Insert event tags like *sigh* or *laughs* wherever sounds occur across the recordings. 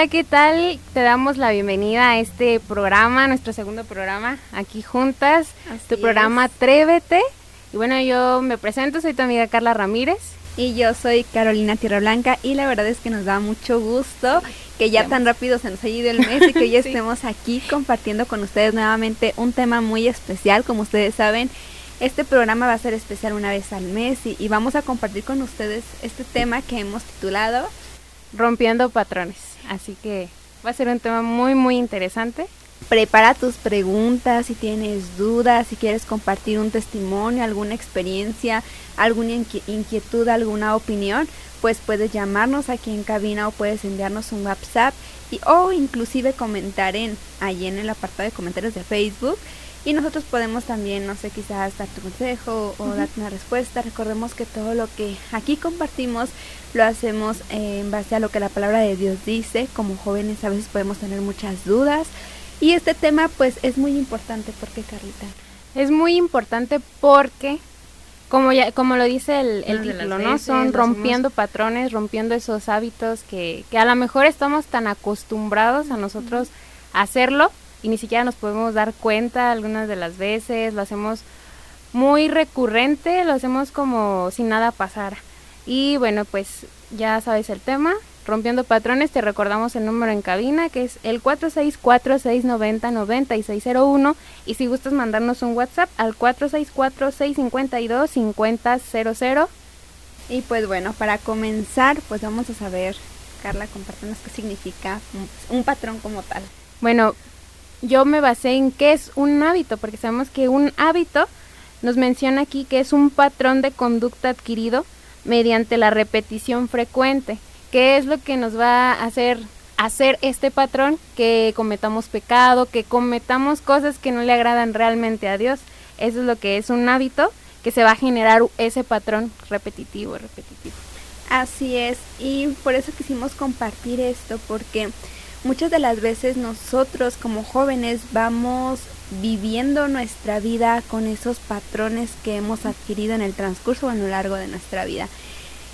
Hola, ¿qué tal? Te damos la bienvenida a este programa, nuestro segundo programa, aquí juntas, tu programa Atrévete. Y bueno, yo me presento, soy tu amiga Carla Ramírez. Y yo soy Carolina Tierra Blanca y la verdad es que nos da mucho gusto que ya tan rápido se nos haya ido el mes y que *laughs* hoy estemos aquí compartiendo con ustedes nuevamente un tema muy especial, como ustedes saben. Este programa va a ser especial una vez al mes y vamos a compartir con ustedes este tema que hemos titulado Rompiendo patrones. Así que va a ser un tema muy, muy interesante. Prepara tus preguntas si tienes dudas, si quieres compartir un testimonio, alguna experiencia, alguna inquietud, alguna opinión, pues puedes llamarnos aquí en cabina o puedes enviarnos un WhatsApp y, o inclusive comentar en allí en el apartado de comentarios de Facebook y nosotros podemos también, no sé, quizás darte un consejo o darte una respuesta. Recordemos que todo lo que aquí compartimos lo hacemos en base a lo que la palabra de Dios dice. Como jóvenes a veces podemos tener muchas dudas. Y este tema pues es muy importante. ¿Por qué, Carlita? Es muy importante porque, como, ya, como lo dice el, el título, ¿no? Son rompiendo patrones, rompiendo esos hábitos que, que a lo mejor estamos tan acostumbrados a nosotros a hacerlo y ni siquiera nos podemos dar cuenta algunas de las veces, lo hacemos muy recurrente, lo hacemos como si nada pasara. Y bueno, pues ya sabes el tema, rompiendo patrones, te recordamos el número en cabina que es el 464-690-9601 y si gustas mandarnos un WhatsApp al 464-652-5000. Y pues bueno, para comenzar, pues vamos a saber, Carla, compártenos qué significa un patrón como tal. Bueno, yo me basé en qué es un hábito, porque sabemos que un hábito nos menciona aquí que es un patrón de conducta adquirido mediante la repetición frecuente. ¿Qué es lo que nos va a hacer hacer este patrón? Que cometamos pecado, que cometamos cosas que no le agradan realmente a Dios. Eso es lo que es un hábito que se va a generar ese patrón repetitivo, repetitivo. Así es, y por eso quisimos compartir esto, porque muchas de las veces nosotros como jóvenes vamos viviendo nuestra vida con esos patrones que hemos adquirido en el transcurso o a lo largo de nuestra vida.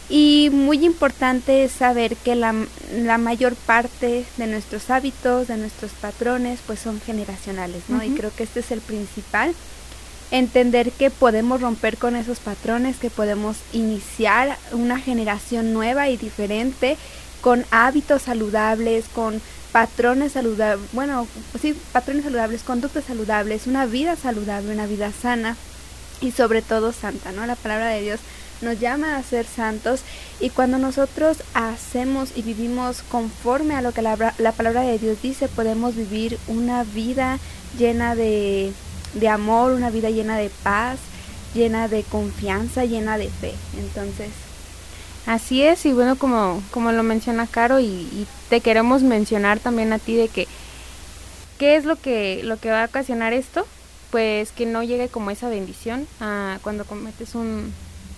Y muy importante es saber que la, la, mayor parte de nuestros hábitos, de nuestros patrones, pues son generacionales, ¿no? Y creo que este es el principal. Entender que podemos romper con esos patrones, que podemos iniciar una generación nueva y diferente con hábitos saludables, con patrones saludables, bueno, sí, patrones saludables, conductas saludables, una vida saludable, una vida sana y sobre todo santa, ¿no? La palabra de Dios nos llama a ser santos y cuando nosotros hacemos y vivimos conforme a lo que la, la palabra de Dios dice, podemos vivir una vida llena de, de amor, una vida llena de paz, llena de confianza, llena de fe. Entonces, Así es, y bueno, como, como lo menciona Caro, y, te queremos mencionar también a ti de que, ¿qué es lo que, lo que va a ocasionar esto? Pues que no llegue como esa bendición cuando cometes un,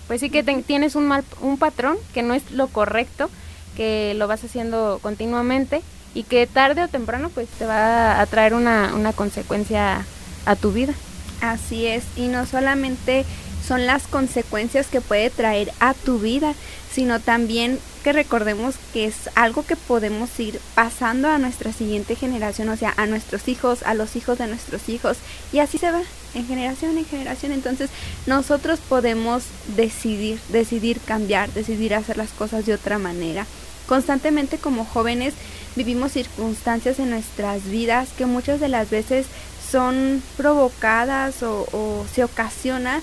pues sí que tienes un mal, un patrón que no es lo correcto, que lo vas haciendo continuamente y que tarde o temprano pues te va a traer una, una consecuencia a tu vida. Así es, y no solamente son las consecuencias que puede traer a tu vida, sino también que recordemos que es algo que podemos ir pasando a nuestra siguiente generación, o sea, a nuestros hijos, a los hijos de nuestros hijos, y así se va, en generación en generación. Entonces, nosotros podemos decidir, decidir cambiar, decidir hacer las cosas de otra manera. Constantemente como jóvenes vivimos circunstancias en nuestras vidas que muchas de las veces son provocadas o, se ocasionan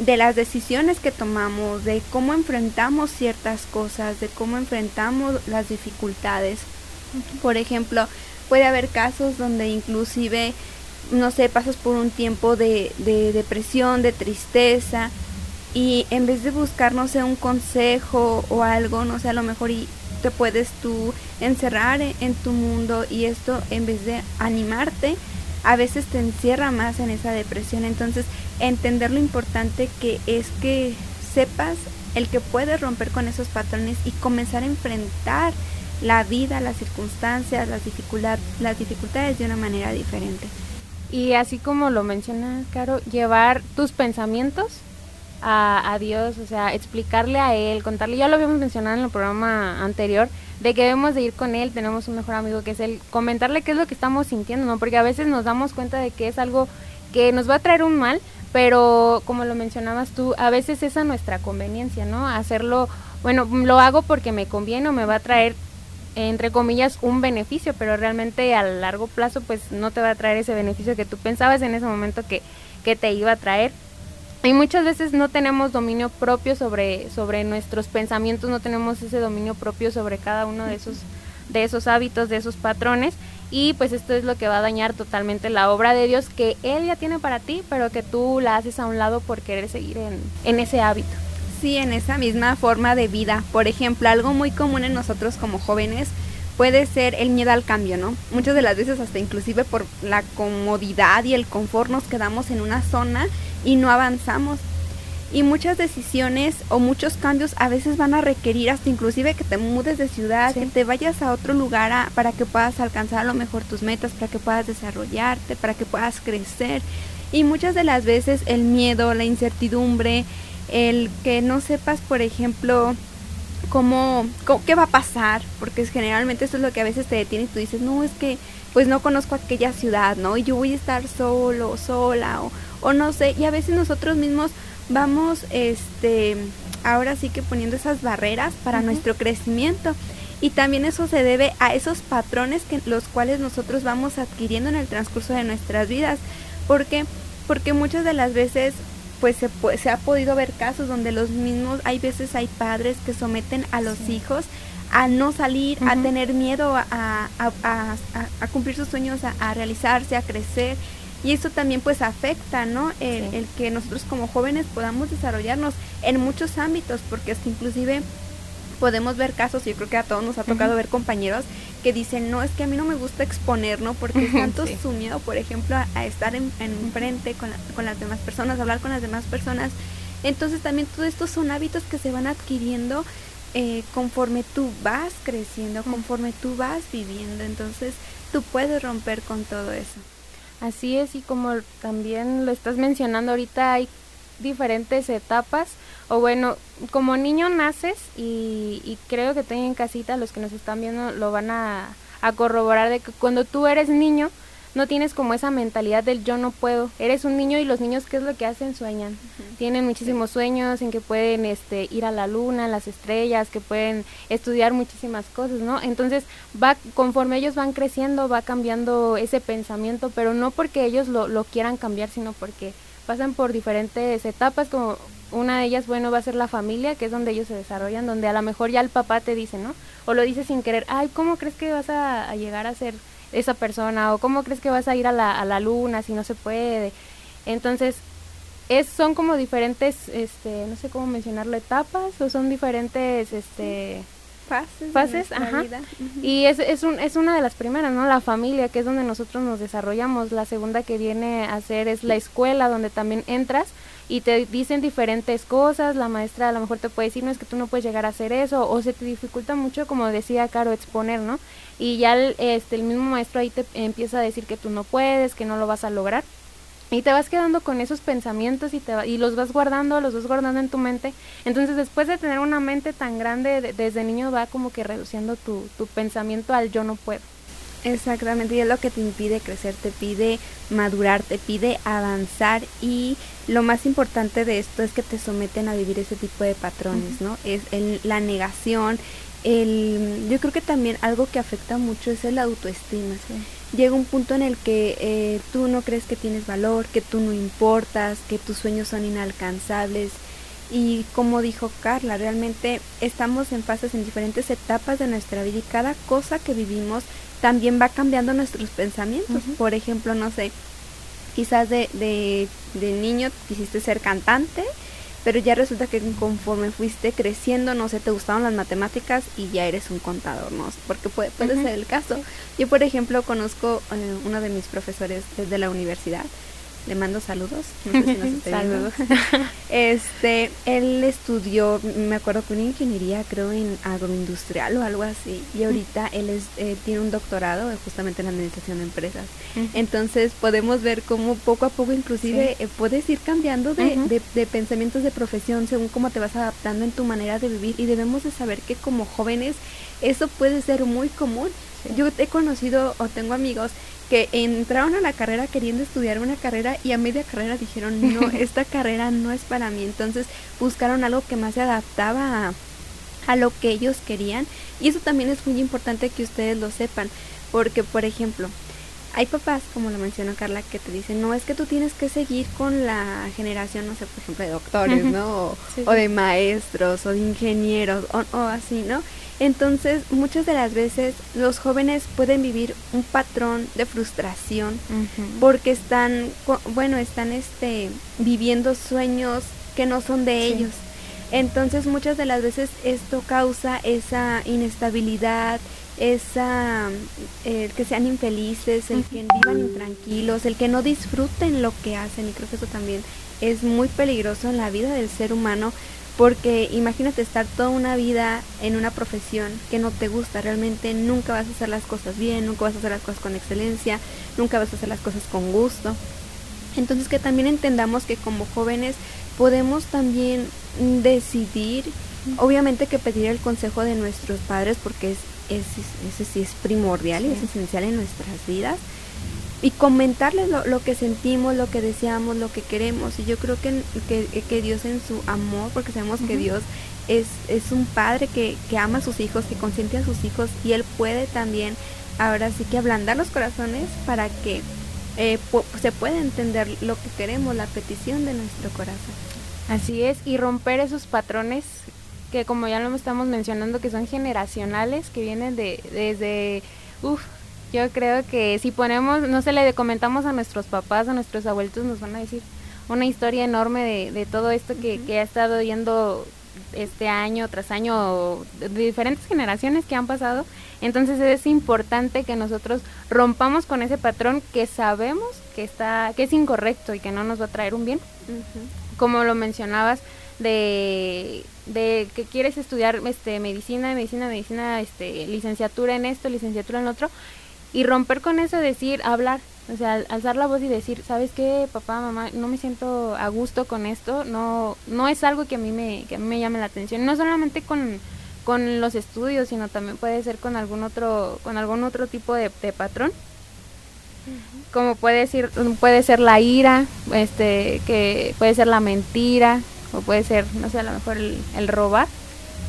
de las decisiones que tomamos, de cómo enfrentamos ciertas cosas, de cómo enfrentamos las dificultades. Por ejemplo, puede haber casos donde inclusive, no sé, pasas por un tiempo de, depresión, de tristeza, y en vez de buscar, no sé, un consejo o algo, no sé, a lo mejor y te puedes tú encerrar en tu mundo y esto en vez de animarte, a veces te encierra más en esa depresión. Entonces, entender lo importante que es que sepas el que puedes romper con esos patrones y comenzar a enfrentar la vida, las circunstancias, las, las dificultades de una manera diferente. Y así como lo menciona Caro, llevar tus pensamientos a, a, Dios, o sea, explicarle a Él, contarle, ya lo habíamos mencionado en el programa anterior, de que debemos de ir con él, tenemos un mejor amigo que es él, comentarle qué es lo que estamos sintiendo, ¿no? Porque a veces nos damos cuenta de que es algo que nos va a traer un mal, pero como lo mencionabas tú, a veces es a nuestra conveniencia, ¿no? Hacerlo, bueno, lo hago porque me conviene o me va a traer entre comillas un beneficio, pero realmente a largo plazo pues no te va a traer ese beneficio que tú pensabas en ese momento que, que te iba a traer. Y muchas veces no tenemos dominio propio sobre, sobre nuestros pensamientos, no tenemos ese dominio propio sobre cada uno de esos, de esos hábitos, de esos patrones. Y pues esto es lo que va a dañar totalmente la obra de Dios que Él ya tiene para ti, pero que tú la haces a un lado por querer seguir en, en ese hábito. Sí, en esa misma forma de vida. Por ejemplo, algo muy común en nosotros como jóvenes puede ser el miedo al cambio, ¿no? Muchas de las veces hasta inclusive por la comodidad y el confort nos quedamos en una zona y no avanzamos. Y muchas decisiones o muchos cambios a veces van a requerir hasta inclusive que te mudes de ciudad, que te vayas a otro lugar para que puedas alcanzar a lo mejor tus metas, para que puedas desarrollarte, para que puedas crecer. Y muchas de las veces el miedo, la incertidumbre, el que no sepas, por ejemplo, cómo, qué va a pasar, porque generalmente eso es lo que a veces te detiene y tú dices, no, es que pues no conozco aquella ciudad, ¿no? Y yo voy a estar solo, sola, o, o no sé, y a veces nosotros mismos vamos, este, ahora sí que poniendo esas barreras para nuestro crecimiento. Y también eso se debe a esos patrones que los cuales nosotros vamos adquiriendo en el transcurso de nuestras vidas. porque Porque muchas de las veces pues se, se ha podido ver casos donde los mismos, hay veces hay padres que someten a los hijos a no salir, a tener miedo a, a, a, cumplir sus sueños, a, realizarse, a crecer. Y eso también pues afecta, ¿no? El, el, que nosotros como jóvenes podamos desarrollarnos en muchos ámbitos, porque es que inclusive podemos ver casos, y yo creo que a todos nos ha tocado ver compañeros que dicen, no, es que a mí no me gusta exponer, ¿no? Porque es *laughs* tanto su miedo, por ejemplo, a, estar en, frente con, con las demás personas, hablar con las demás personas. Entonces también todo esto son hábitos que se van adquiriendo eh, conforme tú vas creciendo, conforme tú vas viviendo. Entonces tú puedes romper con todo eso. Así es, y como también lo estás mencionando ahorita, hay diferentes etapas o bueno, como niño naces y, creo que en casita, los que nos están viendo lo van a, corroborar de que cuando tú eres niño no tienes como esa mentalidad del yo no puedo. Eres un niño y los niños qué es lo que hacen sueñan. Tienen muchísimos sueños en que pueden este ir a la luna, las estrellas, que pueden estudiar muchísimas cosas, ¿no? Entonces, va conforme ellos van creciendo, va cambiando ese pensamiento, pero no porque ellos lo, lo quieran cambiar, sino porque pasan por diferentes etapas como una de ellas, bueno, va a ser la familia, que es donde ellos se desarrollan, donde a lo mejor ya el papá te dice, ¿no? O lo dice sin querer, ay, ¿cómo crees que vas a, llegar a ser esa persona? O ¿cómo crees que vas a ir a la, a la luna si no se puede? Entonces, es, son como diferentes, este, no sé cómo mencionarlo, etapas, o son diferentes, este fases, fases ajá. Y es, es, un, es una de las primeras, ¿no? La familia, que es donde nosotros nos desarrollamos. La segunda que viene a ser es la escuela, donde también entras y te dicen diferentes cosas. La maestra a lo mejor te puede decir, no es que tú no puedes llegar a hacer eso, o se te dificulta mucho, como decía Caro, exponer, ¿no? Y ya el, este, el mismo maestro ahí te empieza a decir que tú no puedes, que no lo vas a lograr. Y te vas quedando con esos pensamientos y, te y los vas guardando, los vas guardando en tu mente. Entonces después de tener una mente tan grande, desde niño va como que reduciendo tu, tu pensamiento al yo no puedo. Exactamente, y es lo que te impide crecer, te pide madurar, te pide avanzar y lo más importante de esto es que te someten a vivir ese tipo de patrones, ¿no? Es el, la negación, el, yo creo que también algo que afecta mucho es el autoestima. Llega un punto en el que eh, tú no crees que tienes valor, que tú no importas, que tus sueños son inalcanzables. Y como dijo Carla, realmente estamos en fases, en diferentes etapas de nuestra vida y cada cosa que vivimos también va cambiando nuestros pensamientos. Por ejemplo, no sé, quizás de, de, de niño quisiste ser cantante pero ya resulta que conforme fuiste creciendo, no sé, te gustaban las matemáticas y ya eres un contador, ¿no? Porque puede, puede ser el caso. Yo, por ejemplo, conozco eh, uno de mis profesores desde la universidad le mando saludos, no sé si nos *laughs* saludos. *laughs* este, él estudió, me acuerdo que una ingeniería, creo en agroindustrial o algo así, y ahorita él es, eh, tiene un doctorado justamente en administración de empresas. Entonces podemos ver cómo poco a poco inclusive eh, puedes ir cambiando de, de, pensamientos de profesión según cómo te vas adaptando en tu manera de vivir y debemos de saber que como jóvenes eso puede ser muy común. Yo he conocido o tengo amigos que entraron a la carrera queriendo estudiar una carrera y a media carrera dijeron, no, *laughs* esta carrera no es para mí. Entonces buscaron algo que más se adaptaba a, a lo que ellos querían. Y eso también es muy importante que ustedes lo sepan. Porque, por ejemplo, hay papás, como lo mencionó Carla, que te dicen, no, es que tú tienes que seguir con la generación, no sé, por ejemplo, de doctores, ¿no? O, de maestros, o de ingenieros, o, o, así, ¿no? Entonces, muchas de las veces los jóvenes pueden vivir un patrón de frustración porque están, bueno, están este, viviendo sueños que no son de ellos. Entonces, muchas de las veces esto causa esa inestabilidad, esa el que sean infelices, el que vivan intranquilos, el que no disfruten lo que hacen. Y creo que eso también es muy peligroso en la vida del ser humano porque imagínate estar toda una vida en una profesión que no te gusta, realmente nunca vas a hacer las cosas bien, nunca vas a hacer las cosas con excelencia, nunca vas a hacer las cosas con gusto. Entonces que también entendamos que como jóvenes podemos también decidir, obviamente que pedir el consejo de nuestros padres porque es, ese sí es primordial y es esencial en nuestras vidas y comentarles lo, que sentimos, lo que deseamos, lo que queremos. Y yo creo que, que, Dios en su amor, porque sabemos que Dios es, es un padre que, que, ama a sus hijos, que consiente a sus hijos y Él puede también ahora sí que ablandar los corazones para que eh, se pueda entender lo que queremos, la petición de nuestro corazón. Así es, y romper esos patrones que como ya lo estamos mencionando, que son generacionales, que vienen de desde, uff, yo creo que si ponemos, no sé, le comentamos a nuestros papás, a nuestros abuelitos, nos van a decir una historia enorme de, de todo esto que, que ha estado yendo este año tras año de diferentes generaciones que han pasado. Entonces es importante que nosotros rompamos con ese patrón que sabemos que está que es incorrecto y que no nos va a traer un bien. Como lo mencionabas de, de que quieres estudiar este medicina, medicina, medicina, este licenciatura en esto, licenciatura en otro y romper con eso, decir, hablar, o sea, alzar la voz y decir, ¿sabes qué, papá, mamá? No me siento a gusto con esto, no no es algo que a mí me, que a mí me llame la atención, no solamente con, con los estudios, sino también puede ser con algún otro, con algún otro tipo de, patrón. Como puede ser, puede ser la ira, este, que puede ser la mentira, o puede ser, no sé, a lo mejor el robar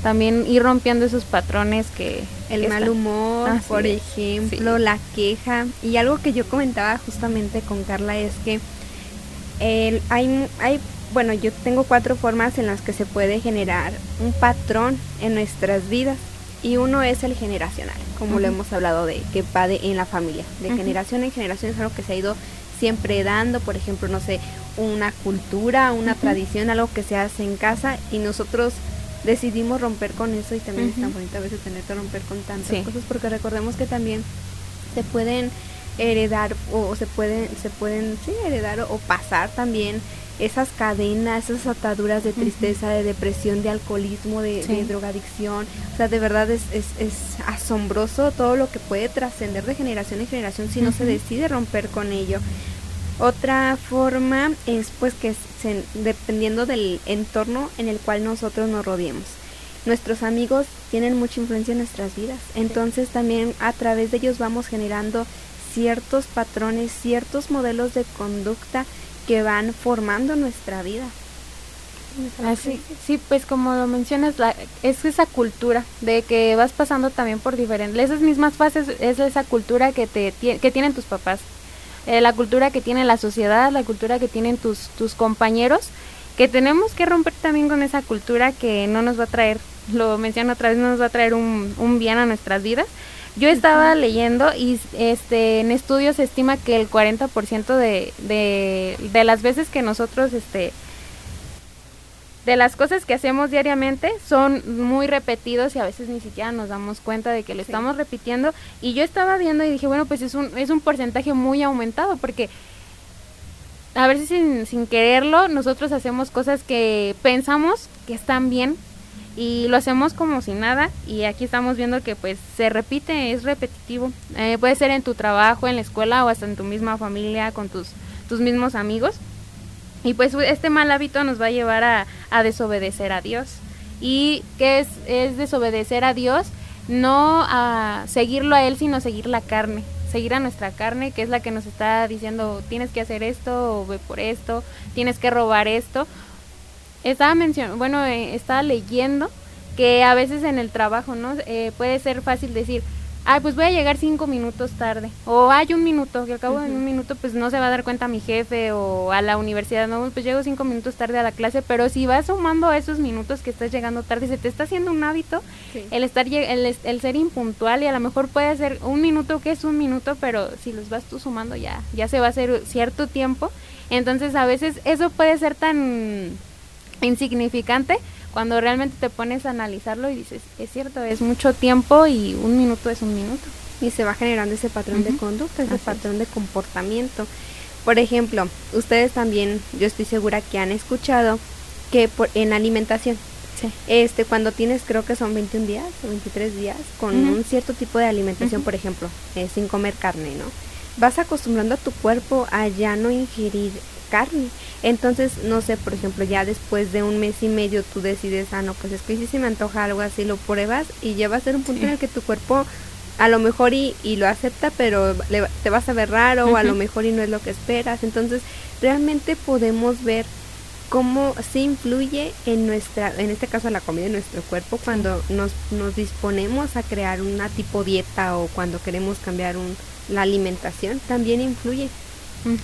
también ir rompiendo esos patrones que... El mal humor, por ejemplo, la queja. Y algo que yo comentaba justamente con Carla es que el, hay, hay, bueno, yo tengo cuatro formas en las que se puede generar un patrón en nuestras vidas. Y uno es el generacional, como lo hemos hablado de que va de, en la familia. De generación en generación es algo que se ha ido siempre dando, por ejemplo, no sé, una cultura, una tradición, algo que se hace en casa y nosotros decidimos romper con eso y también es tan bonito a veces tener que romper con tantas cosas porque recordemos que también se pueden heredar o se pueden se pueden sí, heredar o, pasar también esas cadenas, esas ataduras de tristeza, de depresión, de alcoholismo, de, drogadicción. O sea, de verdad es, es, es, asombroso todo lo que puede trascender de generación en generación si no se decide romper con ello. Otra forma es pues que dependiendo del entorno en el cual nosotros nos rodeemos. Nuestros amigos tienen mucha influencia en nuestras vidas, entonces también a través de ellos vamos generando ciertos patrones, ciertos modelos de conducta que van formando nuestra vida. Así, sí, pues como lo mencionas, la, es esa cultura de que vas pasando también por diferentes, esas mismas fases, es esa cultura que, te, que tienen tus papás, eh, la cultura que tiene la sociedad, la cultura que tienen tus, tus compañeros, que tenemos que romper también con esa cultura que no nos va a traer, lo menciono otra vez, no nos va a traer un, un bien a nuestras vidas. Yo estaba leyendo y este en estudios se estima que el 40% de, de, de las veces que nosotros este de las cosas que hacemos diariamente son muy repetidos y a veces ni siquiera nos damos cuenta de que lo estamos repitiendo. Y yo estaba viendo y dije, bueno, pues es un, es un porcentaje muy aumentado porque a veces sin, sin quererlo, nosotros hacemos cosas que pensamos que están bien y lo hacemos como si nada y aquí estamos viendo que pues se repite, es repetitivo. Eh, puede ser en tu trabajo, en la escuela o hasta en tu misma familia, con tus, tus mismos amigos. Y pues este mal hábito nos va a llevar a, a desobedecer a Dios. ¿Y qué es, es desobedecer a Dios? No a seguirlo a Él, sino seguir la carne seguir a nuestra carne, que es la que nos está diciendo tienes que hacer esto o ve por esto, tienes que robar esto. Estaba mencionando, bueno, eh, estaba leyendo que a veces en el trabajo, ¿no? Eh, puede ser fácil decir, ay, pues voy a llegar cinco minutos tarde, o hay un minuto, que acabo cabo de un minuto, pues no se va a dar cuenta mi jefe o a la universidad, no, pues llego cinco minutos tarde a la clase, pero si vas sumando a esos minutos que estás llegando tarde, se te está haciendo un hábito el estar el, el, ser impuntual y a lo mejor puede ser un minuto que es un minuto, pero si los vas tú sumando ya, ya se va a hacer cierto tiempo, entonces a veces eso puede ser tan insignificante, cuando realmente te pones a analizarlo y dices, es cierto, es mucho tiempo y un minuto es un minuto. Y se va generando ese patrón de conducta, ese patrón de comportamiento. Por ejemplo, ustedes también, yo estoy segura que han escuchado que por, en alimentación, este, cuando tienes, creo que son 21 días o 23 días, con un cierto tipo de alimentación, por ejemplo, eh, sin comer carne, ¿no? Vas acostumbrando a tu cuerpo a ya no ingerir carne. Entonces, no sé, por ejemplo, ya después de un mes y medio tú decides, ah, no, pues es que si se me antoja algo así, lo pruebas y ya va a ser un punto en el que tu cuerpo a lo mejor y, y lo acepta, pero te vas a ver raro o a lo mejor y no es lo que esperas. Entonces, realmente podemos ver cómo se influye en nuestra, en este caso la comida en nuestro cuerpo cuando nos, nos disponemos a crear una tipo dieta o cuando queremos cambiar un, la alimentación, también influye.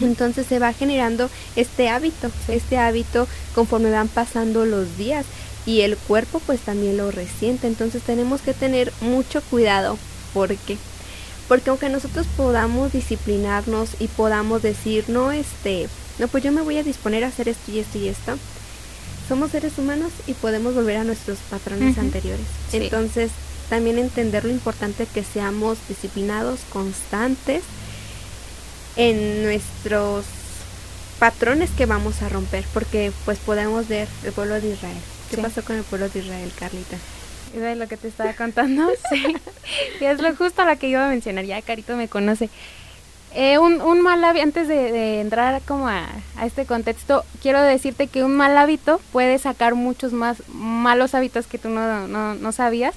Entonces se va generando este hábito, este hábito conforme van pasando los días y el cuerpo pues también lo resiente. Entonces tenemos que tener mucho cuidado. Porque porque aunque nosotros podamos disciplinarnos y podamos decir, no este, no pues yo me voy a disponer a hacer esto y esto y esto, somos seres humanos y podemos volver a nuestros patrones anteriores. Entonces, también entender lo importante que seamos disciplinados, constantes en nuestros patrones que vamos a romper, porque pues podemos ver el pueblo de Israel. ¿Qué pasó con el pueblo de Israel, Carlita? Es lo que te estaba contando, *laughs* sí. Y es lo justo lo que iba a mencionar, ya Carito me conoce. Eh, un, un, mal hábito, antes de, entrar como a, este contexto, quiero decirte que un mal hábito puede sacar muchos más malos hábitos que tú no, no, no sabías.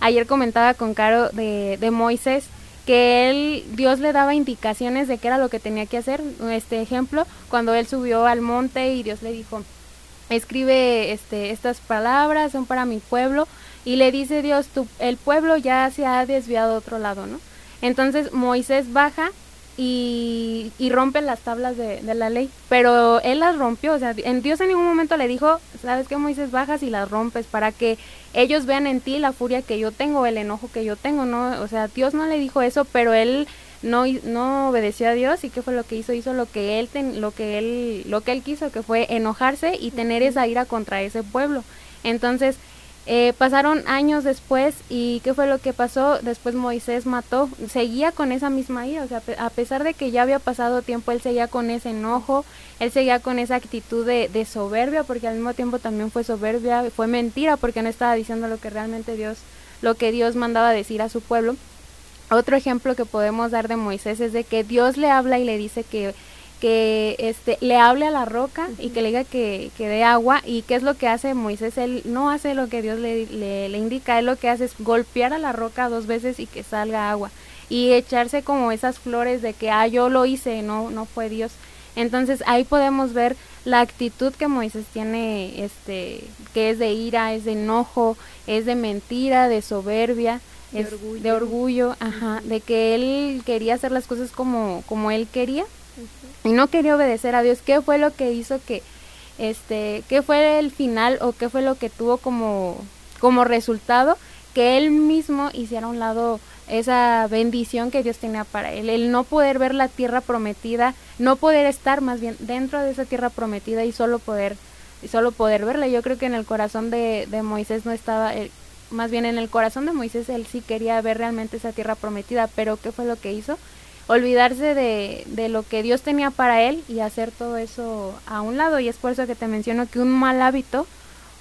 Ayer comentaba con Caro de, de Moisés que él, Dios le daba indicaciones de qué era lo que tenía que hacer. Este ejemplo, cuando él subió al monte y Dios le dijo, escribe este, estas palabras, son para mi pueblo, y le dice Dios, tu, el pueblo ya se ha desviado a otro lado, ¿no? Entonces Moisés baja y, y rompe las tablas de, de, la ley, pero él las rompió, o sea, en Dios en ningún momento le dijo, sabes que Moisés bajas y las rompes para que ellos vean en ti la furia que yo tengo, el enojo que yo tengo, ¿no? O sea, Dios no le dijo eso, pero él no, no obedeció a Dios y qué fue lo que hizo, hizo lo que él, lo que él, lo que él quiso, que fue enojarse y tener esa ira contra ese pueblo. Entonces, eh, pasaron años después y ¿qué fue lo que pasó? Después Moisés mató, seguía con esa misma ira, o sea, a pesar de que ya había pasado tiempo, él seguía con ese enojo, él seguía con esa actitud de, de soberbia, porque al mismo tiempo también fue soberbia, fue mentira, porque no estaba diciendo lo que realmente Dios, lo que Dios mandaba decir a su pueblo. Otro ejemplo que podemos dar de Moisés es de que Dios le habla y le dice que que este le hable a la roca y que le diga que, que dé agua y qué es lo que hace Moisés él no hace lo que Dios le, le, indica él lo que hace es golpear a la roca dos veces y que salga agua y echarse como esas flores de que ah yo lo hice no no fue Dios entonces ahí podemos ver la actitud que Moisés tiene este que es de ira es de enojo es de mentira de soberbia de orgullo, de orgullo. ajá, de que él quería hacer las cosas como como él quería y no quería obedecer a Dios. ¿Qué fue lo que hizo que, este, qué fue el final o qué fue lo que tuvo como, como resultado? Que él mismo hiciera a un lado esa bendición que Dios tenía para él, el no poder ver la tierra prometida, no poder estar más bien dentro de esa tierra prometida y solo poder, y solo poder verla. Yo creo que en el corazón de, de Moisés no estaba, más bien en el corazón de Moisés él sí quería ver realmente esa tierra prometida, pero ¿qué fue lo que hizo? Olvidarse de, de lo que Dios tenía para él y hacer todo eso a un lado. Y es por eso que te menciono que un mal hábito,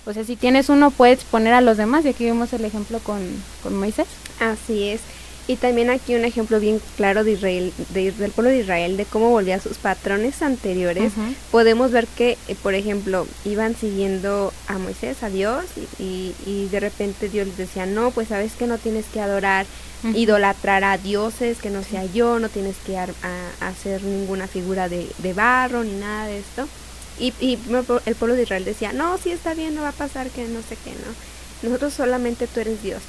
o sea, si tienes uno, puedes poner a los demás. Y aquí vemos el ejemplo con, con Moisés. Así es. Y también aquí un ejemplo bien claro de Israel, de, del pueblo de Israel, de cómo volvía a sus patrones anteriores. Podemos ver que, eh, por ejemplo, iban siguiendo a Moisés, a Dios, y, y, de repente Dios les decía, no, pues sabes que no tienes que adorar, idolatrar a dioses, que no sea yo, no tienes que hacer ninguna figura de, de, barro ni nada de esto. Y, y el pueblo de Israel decía, no, sí está bien, no va a pasar, que no sé qué, no. Nosotros solamente tú eres Dios.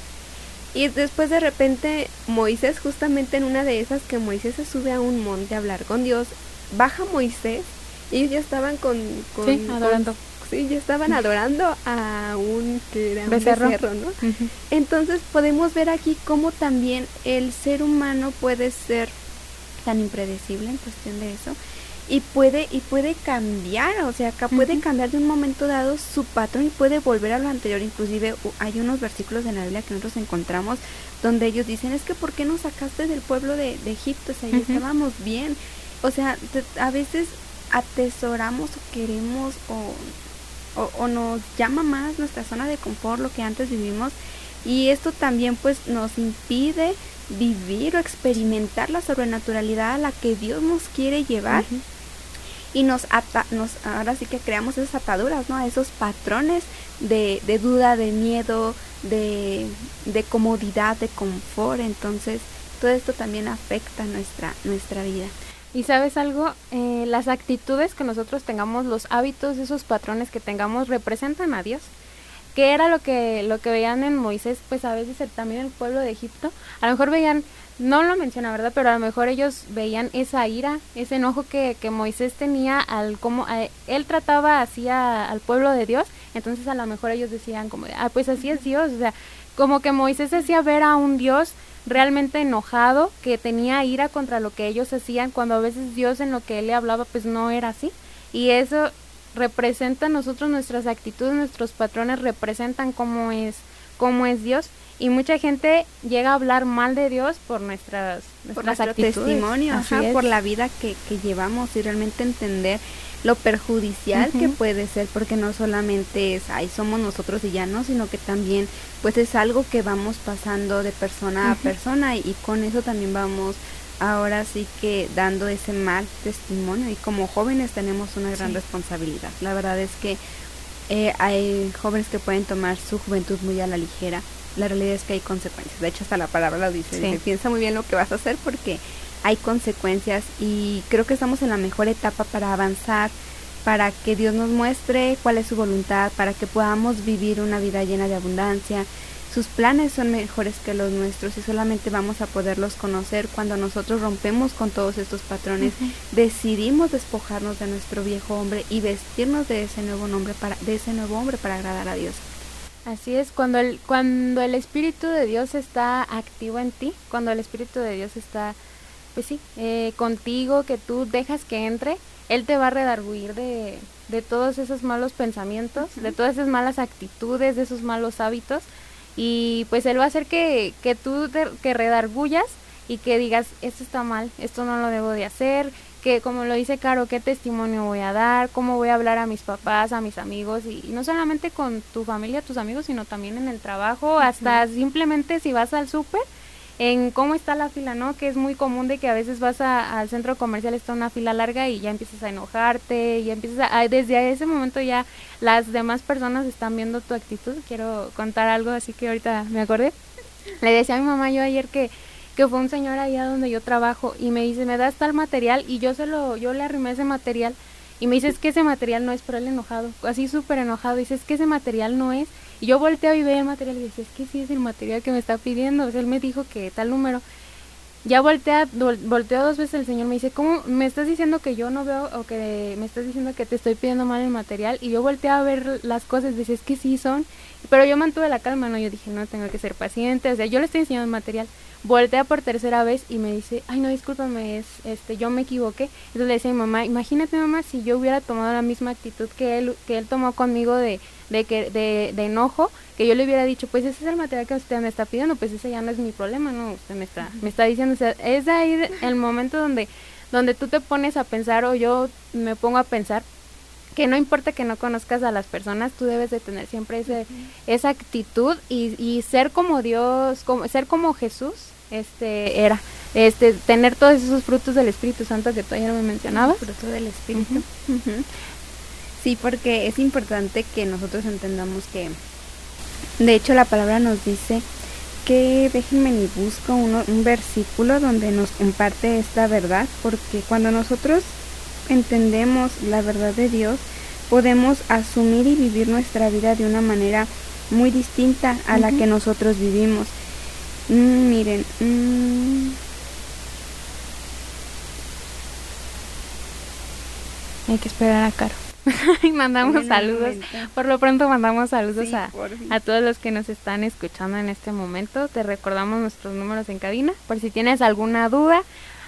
Y después de repente Moisés, justamente en una de esas que Moisés se sube a un monte a hablar con Dios, baja Moisés y ellos ya estaban con... sí, adorando. sí, ya estaban adorando a un, que era un becerro, ¿no? Entonces podemos ver aquí cómo también el ser humano puede ser tan impredecible en cuestión de eso y puede y puede cambiar o sea acá puede cambiar de un momento dado su patrón y puede volver a lo anterior. Inclusive hay unos versículos en la Biblia que nosotros encontramos donde ellos dicen es que por qué nos sacaste del pueblo de, Egipto o sea ahí estábamos bien o sea a veces atesoramos o queremos o, o, o nos llama más nuestra zona de confort lo que antes vivimos y esto también pues nos impide vivir o experimentar la sobrenaturalidad a la que Dios nos quiere llevar y nos, ata, nos ahora sí que creamos esas ataduras, ¿no? Esos patrones de, de duda, de miedo, de, de, comodidad, de confort. Entonces, todo esto también afecta nuestra, nuestra vida. Y sabes algo, eh, las actitudes que nosotros tengamos, los hábitos, esos patrones que tengamos, representan a Dios. ¿Qué era lo que, lo que veían en Moisés? Pues a veces también el pueblo de Egipto. A lo mejor veían no lo menciona, ¿verdad? Pero a lo mejor ellos veían esa ira, ese enojo que, que Moisés tenía al cómo él trataba así al pueblo de Dios, entonces a lo mejor ellos decían como, ah, pues así es Dios, o sea, como que Moisés hacía ver a un Dios realmente enojado, que tenía ira contra lo que ellos hacían, cuando a veces Dios en lo que él le hablaba pues no era así. Y eso representa a nosotros nuestras actitudes, nuestros patrones representan cómo es, cómo es Dios y mucha gente llega a hablar mal de Dios por nuestras, nuestras por testimonio, por la vida que, que, llevamos y realmente entender lo perjudicial que puede ser, porque no solamente es, ahí somos nosotros y ya no, sino que también pues es algo que vamos pasando de persona a persona y, con eso también vamos ahora sí que dando ese mal testimonio y como jóvenes tenemos una gran responsabilidad. La verdad es que eh, hay jóvenes que pueden tomar su juventud muy a la ligera la realidad es que hay consecuencias. De hecho, hasta la palabra lo dice. piensa muy bien lo que vas a hacer porque hay consecuencias y creo que estamos en la mejor etapa para avanzar, para que Dios nos muestre cuál es su voluntad, para que podamos vivir una vida llena de abundancia. Sus planes son mejores que los nuestros y solamente vamos a poderlos conocer cuando nosotros rompemos con todos estos patrones, decidimos despojarnos de nuestro viejo hombre y vestirnos de ese nuevo nombre para de ese nuevo hombre para agradar a Dios. Así es, cuando el, cuando el Espíritu de Dios está activo en ti, cuando el Espíritu de Dios está, pues sí, eh, contigo, que tú dejas que entre, Él te va a redarguir de, de todos esos malos pensamientos, de todas esas malas actitudes, de esos malos hábitos, y pues Él va a hacer que, que tú te, que redargullas y que digas, esto está mal, esto no lo debo de hacer, que como lo dice Caro, qué testimonio voy a dar, cómo voy a hablar a mis papás, a mis amigos y, no solamente con tu familia, tus amigos, sino también en el trabajo, hasta simplemente si vas al súper, en cómo está la fila, ¿no? Que es muy común de que a veces vas al centro comercial, está una fila larga y ya empiezas a enojarte, y empiezas a, desde ese momento ya las demás personas están viendo tu actitud. Quiero contar algo así que ahorita me acordé. Le decía a mi mamá yo ayer que que fue un señor allá donde yo trabajo y me dice, me das tal material y yo se lo, yo le arrimé ese material y me dice, es que ese material no es, por él enojado, así súper enojado, dice, es que ese material no es. Y yo volteo y veo el material y dice, es que sí es el material que me está pidiendo, o sea, él me dijo que tal número. Ya voltea, volteo dos veces el señor, me dice, ¿cómo me estás diciendo que yo no veo o que me estás diciendo que te estoy pidiendo mal el material? Y yo volteo a ver las cosas, dice, es que sí son. Pero yo mantuve la calma, ¿no? Yo dije, no, tengo que ser paciente, o sea, yo le estoy enseñando el material voltea por tercera vez y me dice, ay no, discúlpame, es, este, yo me equivoqué. Entonces le decía a mi mamá, imagínate mamá si yo hubiera tomado la misma actitud que él, que él tomó conmigo de, de, que, de enojo, que yo le hubiera dicho, pues ese es el material que usted me está pidiendo, pues ese ya no es mi problema, no, usted me está, me está diciendo, o sea, es ahí el momento donde, donde tú te pones a pensar o yo me pongo a pensar que no importa que no conozcas a las personas, tú debes de tener siempre ese, esa actitud y, y ser como Dios, como, ser como Jesús, este era este tener todos esos frutos del Espíritu Santo que tú ayer me mencionabas. Fruto del Espíritu. Sí, porque es importante que nosotros entendamos que, de hecho, la palabra nos dice que déjenme ni busco uno, un versículo donde nos comparte esta verdad, porque cuando nosotros entendemos la verdad de Dios, podemos asumir y vivir nuestra vida de una manera muy distinta a la que nosotros vivimos. Mm, miren, mm. hay que esperar a Caro. *laughs* y mandamos saludos. Por lo pronto mandamos saludos a, a, todos los que nos están escuchando en este momento. Te recordamos nuestros números en cabina. Por si tienes alguna duda,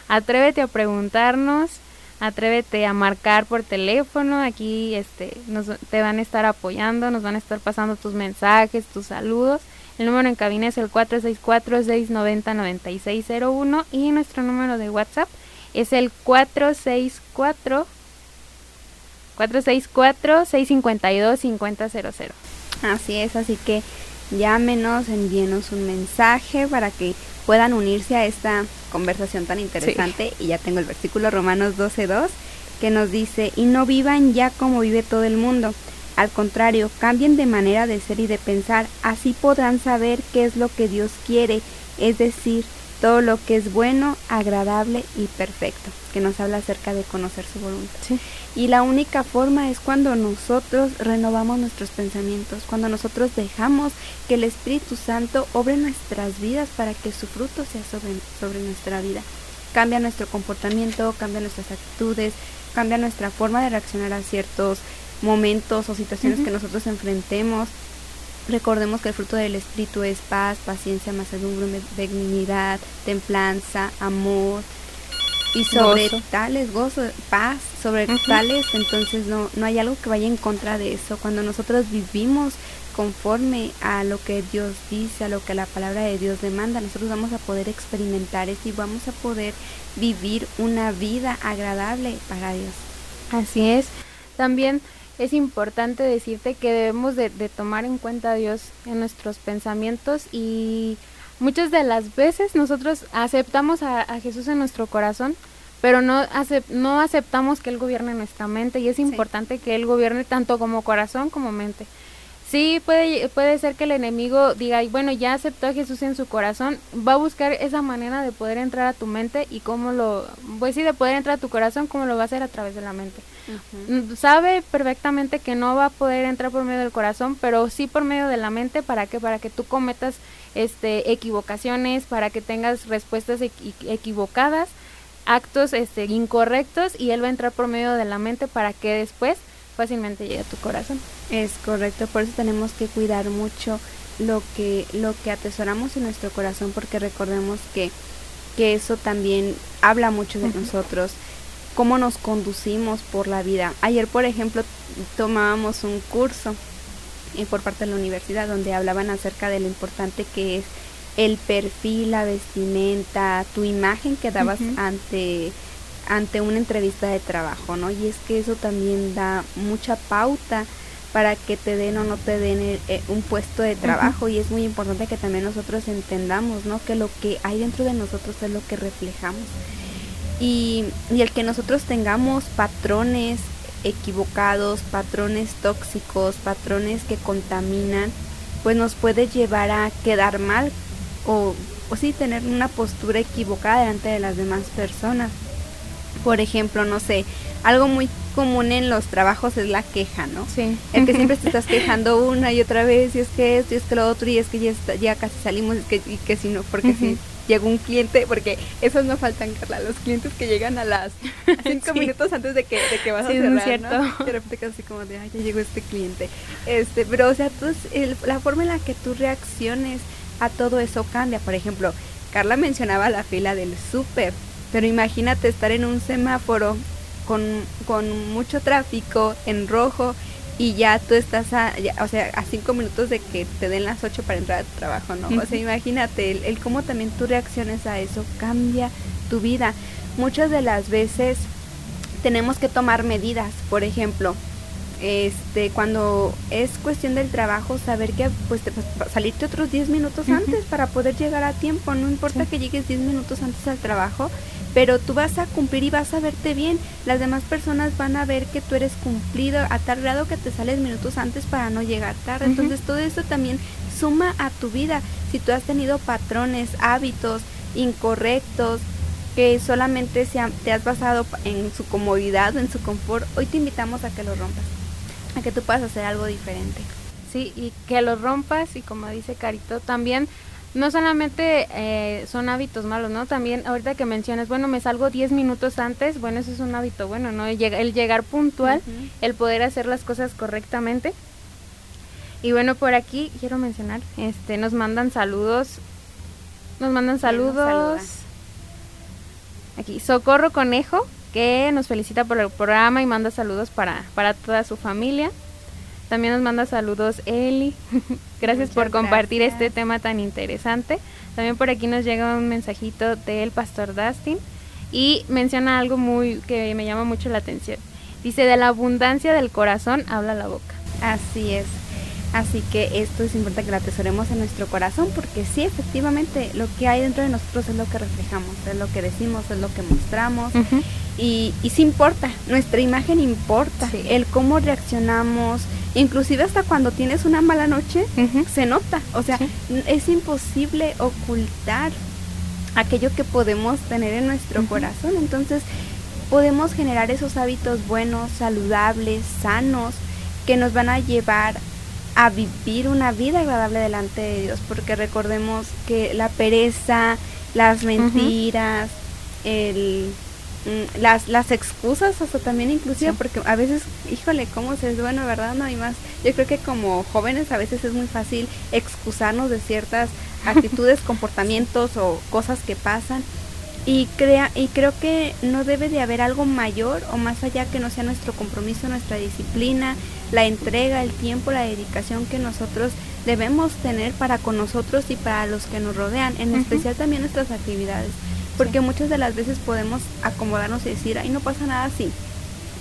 atrévete a preguntarnos, atrévete a marcar por teléfono. Aquí este, nos, te van a estar apoyando, nos van a estar pasando tus mensajes, tus saludos. El número en cabina es el 464-690-9601 y nuestro número de WhatsApp es el 464 464-652-5000. Así es, así que llámenos, envíenos un mensaje para que puedan unirse a esta conversación tan interesante. Y ya tengo el versículo Romanos 12.2 que nos dice, y no vivan ya como vive todo el mundo al contrario, cambien de manera de ser y de pensar, así podrán saber qué es lo que Dios quiere, es decir, todo lo que es bueno, agradable y perfecto, que nos habla acerca de conocer su voluntad. Y la única forma es cuando nosotros renovamos nuestros pensamientos, cuando nosotros dejamos que el Espíritu Santo obre nuestras vidas para que su fruto sea sobre, sobre nuestra vida. Cambia nuestro comportamiento, cambia nuestras actitudes, cambia nuestra forma de reaccionar a ciertos momentos o situaciones que nosotros enfrentemos. Recordemos que el fruto del Espíritu es paz, paciencia, mansedumbre, benignidad, templanza, amor. Y sobre tales, gozo, paz, sobre tales, entonces no, no hay algo que vaya en contra de eso. Cuando nosotros vivimos conforme a lo que Dios dice, a lo que la palabra de Dios demanda, nosotros vamos a poder experimentar eso y vamos a poder vivir una vida agradable para Dios. Así es. También es importante decirte que debemos de, tomar en cuenta a Dios en nuestros pensamientos y muchas de las veces nosotros aceptamos a, Jesús en nuestro corazón, pero no, no aceptamos que Él gobierne nuestra mente y es importante que Él gobierne tanto como corazón como mente. Sí, puede, puede ser que el enemigo diga, bueno, ya aceptó a Jesús en su corazón, va a buscar esa manera de poder entrar a tu mente y cómo lo, pues sí, de poder entrar a tu corazón, cómo lo va a hacer a través de la mente. Mm, sabe perfectamente que no va a poder entrar por medio del corazón, pero sí por medio de la mente, ¿para qué? Para que tú cometas este, equivocaciones, para que tengas respuestas equivocadas, actos este, incorrectos y él va a entrar por medio de la mente para que después fácilmente llegue a tu corazón. Es correcto, por eso tenemos que cuidar mucho lo que, lo que atesoramos en nuestro corazón, porque recordemos que, que eso también habla mucho de nosotros, cómo nos conducimos por la vida. Ayer, por ejemplo, tomábamos un curso eh, por parte de la universidad donde hablaban acerca de lo importante que es el perfil, la vestimenta, tu imagen que dabas ante ante una entrevista de trabajo, ¿no? Y es que eso también da mucha pauta para que te den o no te den eh, un puesto de trabajo y es muy importante que también nosotros entendamos, ¿no? Que lo que hay dentro de nosotros es lo que reflejamos. Y, y el que nosotros tengamos patrones equivocados, patrones tóxicos, patrones que contaminan, pues nos puede llevar a quedar mal o, o sí tener una postura equivocada delante de las demás personas. Por ejemplo, no sé, algo muy común en los trabajos es la queja, ¿no? Sí. El que siempre te estás *laughs* quejando una y otra vez, y es que esto, y es que lo otro, y es que ya, ya casi salimos, y que, y que si no, porque si llegó un cliente, porque esos no faltan, Carla, los clientes que llegan a las *laughs* cinco minutos antes de que, de que vas a cerrar, cierto. ¿no? De repente casi como de, ay, ya llegó este cliente. Este, pero, o sea, tú, el, la forma en la que tú reacciones a todo eso cambia. Por ejemplo, Carla mencionaba la fila del súper, pero imagínate estar en un semáforo con, con mucho tráfico en rojo y ya tú estás a, o sea, a cinco minutos de que te den las ocho para entrar a tu trabajo, ¿no? O sea, imagínate, el, el, cómo también tú reacciones a eso cambia tu vida. Muchas de las veces tenemos que tomar medidas, por ejemplo, este cuando es cuestión del trabajo saber que pues te, salirte otros 10 minutos antes para poder llegar a tiempo no importa que llegues 10 minutos antes al trabajo pero tú vas a cumplir y vas a verte bien. Las demás personas van a ver que tú eres cumplido a tal grado que te sales minutos antes para no llegar tarde. Entonces todo eso también suma a tu vida. Si tú has tenido patrones hábitos incorrectos que solamente se te has basado en su comodidad o en su confort hoy te invitamos a que lo rompas a que tú puedas hacer algo diferente. Sí, y que lo rompas y como dice Carito, también no solamente eh, son hábitos malos, ¿no? También ahorita que mencionas, bueno, me salgo 10 minutos antes, bueno, eso es un hábito bueno, ¿no? El, llegar puntual, el poder hacer las cosas correctamente. Y bueno, por aquí quiero mencionar, este, nos mandan saludos, nos mandan saludos. Aquí, Socorro Conejo, que nos felicita por el programa y manda saludos para, para toda su familia. También nos manda saludos Eli. *laughs* gracias por compartir este tema tan interesante. También por aquí nos llega un mensajito del pastor Dustin y menciona algo muy que me llama mucho la atención. Dice, de la abundancia del corazón habla la boca. Así es. Así que esto es importante que lo atesoremos en nuestro corazón porque sí, efectivamente, lo que hay dentro de nosotros es lo que reflejamos, es lo que decimos, es lo que mostramos. y, y sí importa, nuestra imagen importa, el cómo reaccionamos, inclusive hasta cuando tienes una mala noche, se nota. O sea, es imposible ocultar aquello que podemos tener en nuestro corazón. Entonces, podemos generar esos hábitos buenos, saludables, sanos, que nos van a llevar a vivir una vida agradable delante de Dios, porque recordemos que la pereza, las mentiras, el mm, las, las excusas hasta también inclusive porque a veces híjole cómo se es bueno verdad no hay más. Yo creo que como jóvenes a veces es muy fácil excusarnos de ciertas *laughs* actitudes comportamientos o cosas que pasan. Y crea y creo que no debe de haber algo mayor o más allá que no sea nuestro compromiso, nuestra disciplina, la entrega, el tiempo, la dedicación que nosotros debemos tener para con nosotros y para los que nos rodean, en especial también nuestras actividades, porque muchas de las veces podemos acomodarnos y decir, ay, no pasa nada así,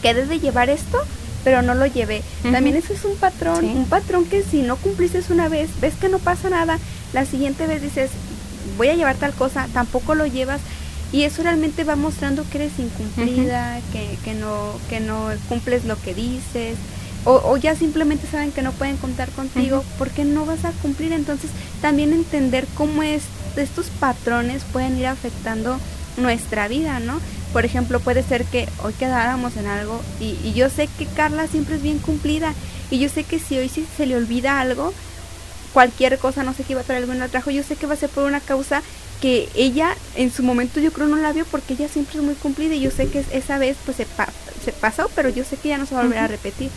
que de llevar esto, pero no lo llevé. También eso es un patrón, un patrón que si no cumpliste una vez, ves que no pasa nada, la siguiente vez dices, voy a llevar tal cosa, tampoco lo llevas, y eso realmente va mostrando que eres incumplida, que, que, no, que no cumples lo que dices, o, ya simplemente saben que no pueden contar contigo porque no vas a cumplir. Entonces también entender cómo es, estos patrones pueden ir afectando nuestra vida, ¿no? Por ejemplo, puede ser que hoy quedáramos en algo y, y yo sé que Carla siempre es bien cumplida y yo sé que si hoy sí se le olvida algo, cualquier cosa, no sé qué iba a traer algo en el trabajo, yo sé que va a ser por una causa que ella en su momento yo creo no la vio porque ella siempre es muy cumplida y yo sé que esa vez pues se, se pasó, pero yo sé que ya no se va a volver a repetir.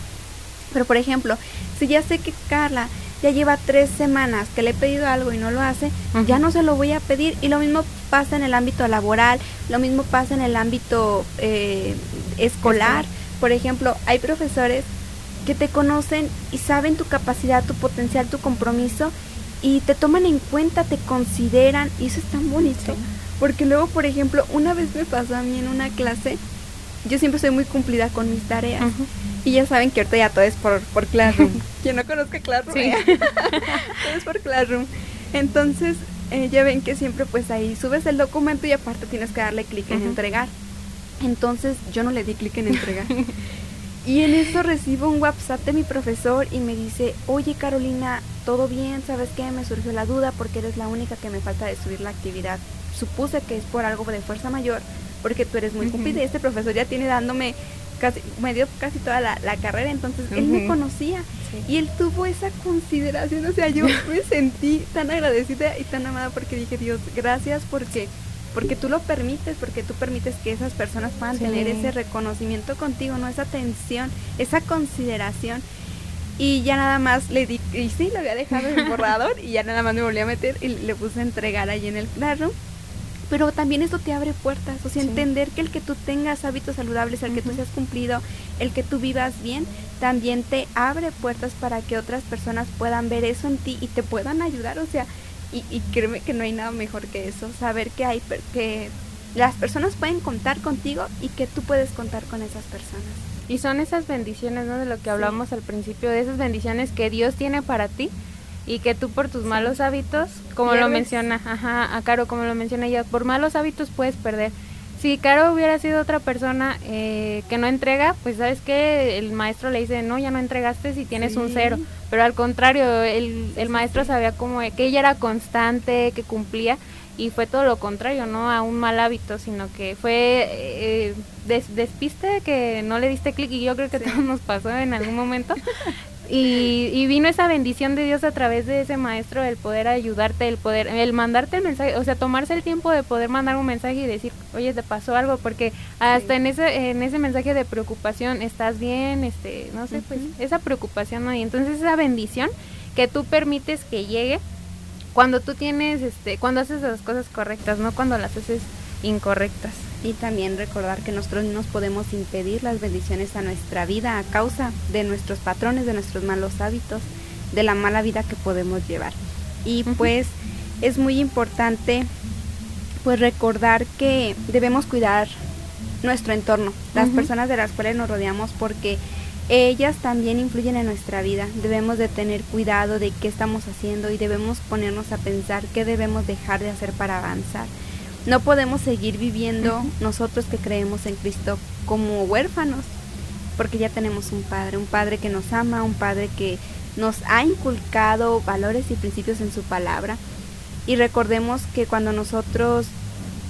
Pero por ejemplo, si ya sé que Carla ya lleva tres semanas que le he pedido algo y no lo hace, ya no se lo voy a pedir. Y lo mismo pasa en el ámbito laboral, lo mismo pasa en el ámbito eh, escolar. Por ejemplo, hay profesores que te conocen y saben tu capacidad, tu potencial, tu compromiso y te toman en cuenta, te consideran y eso es tan bonito. Porque luego, por ejemplo, una vez me pasó a mí en una clase, yo siempre soy muy cumplida con mis tareas. Y ya saben que ahorita ya todo es por, por Classroom. Quien no conozca Classroom, *laughs* todo es por Classroom. Entonces, eh, ya ven que siempre pues ahí subes el documento y aparte tienes que darle clic en entregar. Entonces yo no le di clic en entregar. *laughs* Y en eso recibo un WhatsApp de mi profesor y me dice, oye Carolina, ¿todo bien? ¿Sabes qué? Me surgió la duda porque eres la única que me falta de subir la actividad. Supuse que es por algo de fuerza mayor porque tú eres muy cumplida y este profesor ya tiene dándome casi, me dio casi toda la, carrera, entonces él me conocía. Y él tuvo esa consideración, o sea, yo *laughs* me sentí tan agradecida y tan amada porque dije, Dios, gracias porque porque tú lo permites, porque tú permites que esas personas puedan tener ese reconocimiento contigo, no esa atención, esa consideración. Y ya nada más le di, y sí, lo había dejado en el borrador y ya nada más me volví a meter y le puse a entregar ahí en el claro. Pero también esto te abre puertas, o sea, entender que el que tú tengas hábitos saludables, el que tú seas cumplido, el que tú vivas bien, también te abre puertas para que otras personas puedan ver eso en ti y te puedan ayudar, o sea, y, y créeme que no hay nada mejor que eso, saber que hay que las personas pueden contar contigo y que tú puedes contar con esas personas. Y son esas bendiciones, ¿no? De lo que hablamos al principio, de esas bendiciones que Dios tiene para ti y que tú por tus malos hábitos, como lo menciona, ajá, a Caro, como lo menciona ella, por malos hábitos puedes perder. Si Caro hubiera sido otra persona eh, que no entrega, pues sabes que el maestro le dice, no, ya no entregaste si tienes un cero. Pero al contrario, el, el maestro sabía como que ella era constante, que cumplía y fue todo lo contrario, no a un mal hábito, sino que fue eh, despiste que no le diste clic y yo creo que todo nos pasó en algún momento. *laughs* Y, vino esa bendición de Dios a través de ese maestro, el poder ayudarte, el poder, el mandarte el mensaje, o sea, tomarse el tiempo de poder mandar un mensaje y decir, oye, te pasó algo, porque hasta en ese, en ese mensaje de preocupación, estás bien, este, no sé, pues esa preocupación, ¿no? Y entonces esa bendición que tú permites que llegue, cuando tú tienes, este, cuando haces las cosas correctas, no cuando las haces incorrectas. Y también recordar que nosotros no nos podemos impedir las bendiciones a nuestra vida a causa de nuestros patrones, de nuestros malos hábitos, de la mala vida que podemos llevar. Y pues es muy importante pues recordar que debemos cuidar nuestro entorno, las personas de las cuales nos rodeamos porque ellas también influyen en nuestra vida. Debemos de tener cuidado de qué estamos haciendo y debemos ponernos a pensar qué debemos dejar de hacer para avanzar. No podemos seguir viviendo nosotros que creemos en Cristo como huérfanos, porque ya tenemos un Padre, un Padre que nos ama, un Padre que nos ha inculcado valores y principios en su palabra. Y recordemos que cuando nosotros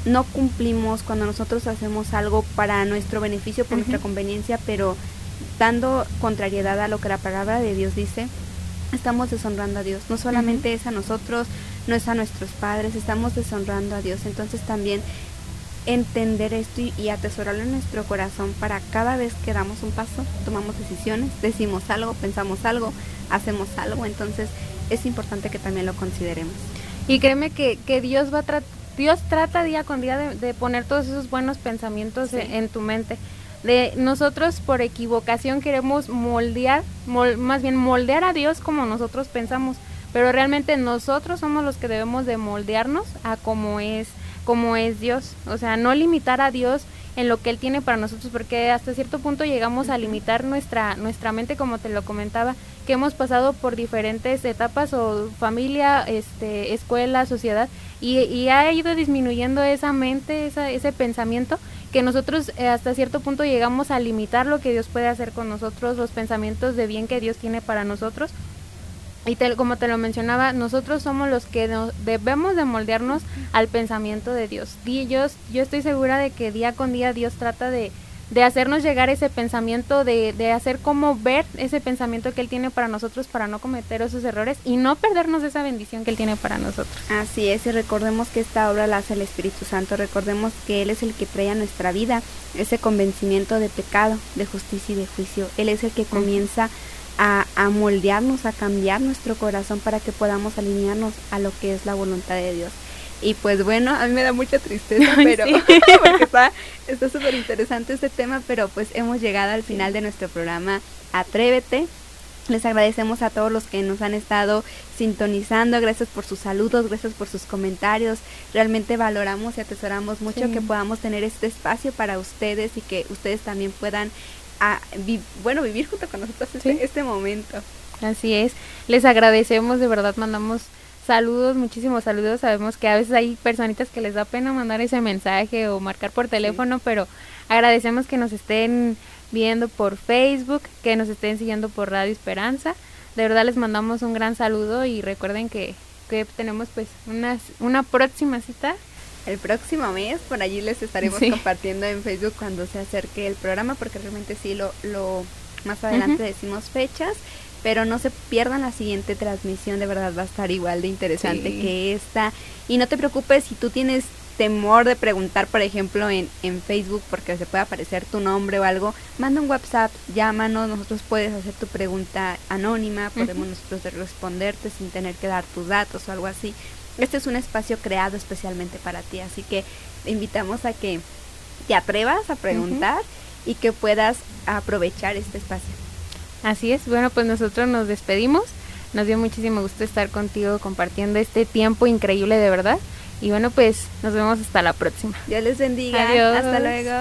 no cumplimos, cuando nosotros hacemos algo para nuestro beneficio, por nuestra conveniencia, pero dando contrariedad a lo que la palabra de Dios dice, estamos deshonrando a Dios. No solamente es a nosotros, no es a nuestros padres, estamos deshonrando a Dios. Entonces también entender esto y, atesorarlo en nuestro corazón para cada vez que damos un paso, tomamos decisiones, decimos algo, pensamos algo, hacemos algo. Entonces es importante que también lo consideremos. Y créeme que, que Dios va a Dios trata día con día de, poner todos esos buenos pensamientos en tu mente de nosotros por equivocación queremos moldear, más bien moldear a Dios como nosotros pensamos, pero realmente nosotros somos los que debemos de moldearnos a como es, como es Dios, o sea, no limitar a Dios en lo que él tiene para nosotros porque hasta cierto punto llegamos a limitar nuestra nuestra mente como te lo comentaba que hemos pasado por diferentes etapas o familia este escuela sociedad y, y ha ido disminuyendo esa mente esa, ese pensamiento que nosotros eh, hasta cierto punto llegamos a limitar lo que Dios puede hacer con nosotros, los pensamientos de bien que Dios tiene para nosotros. Y como te lo mencionaba, nosotros somos los que debemos de moldearnos al pensamiento de Dios. Y yo, yo estoy segura de que día con día Dios trata de, de hacernos llegar ese pensamiento, de, de, hacer como ver ese pensamiento que Él tiene para nosotros para no cometer esos errores y no perdernos esa bendición que Él tiene para nosotros. Así es, y recordemos que esta obra la hace el Espíritu Santo, recordemos que Él es el que trae a nuestra vida ese convencimiento de pecado, de justicia y de juicio. Él es el que comienza a, a moldearnos, a cambiar nuestro corazón para que podamos alinearnos a lo que es la voluntad de Dios. Y pues bueno, a mí me da mucha tristeza, *laughs* pero *laughs* porque está súper interesante este tema, pero pues hemos llegado al final de nuestro programa Atrévete. Les agradecemos a todos los que nos han estado sintonizando, gracias por sus saludos, gracias por sus comentarios. Realmente valoramos y atesoramos mucho que podamos tener este espacio para ustedes y que ustedes también puedan, a, bueno, vivir junto con nosotros este, este momento. Así es, les agradecemos, de verdad mandamos Saludos, muchísimos saludos. Sabemos que a veces hay personitas que les da pena mandar ese mensaje o marcar por teléfono, pero agradecemos que nos estén viendo por Facebook, que nos estén siguiendo por Radio Esperanza. De verdad les mandamos un gran saludo y recuerden que, que tenemos pues una, una próxima cita el próximo mes. Por allí les estaremos compartiendo en Facebook cuando se acerque el programa, porque realmente sí lo, lo más adelante decimos fechas pero no se pierdan la siguiente transmisión, de verdad va a estar igual de interesante que esta. Y no te preocupes si tú tienes temor de preguntar, por ejemplo, en, en Facebook, porque se puede aparecer tu nombre o algo, manda un WhatsApp, llámanos, nosotros puedes hacer tu pregunta anónima, podemos nosotros responderte sin tener que dar tus datos o algo así. Este es un espacio creado especialmente para ti, así que te invitamos a que te atrevas a preguntar y que puedas aprovechar este espacio. Así es, bueno, pues nosotros nos despedimos. Nos dio muchísimo gusto estar contigo compartiendo este tiempo increíble de verdad. Y bueno, pues nos vemos hasta la próxima. Dios les bendiga. Adiós. Hasta luego.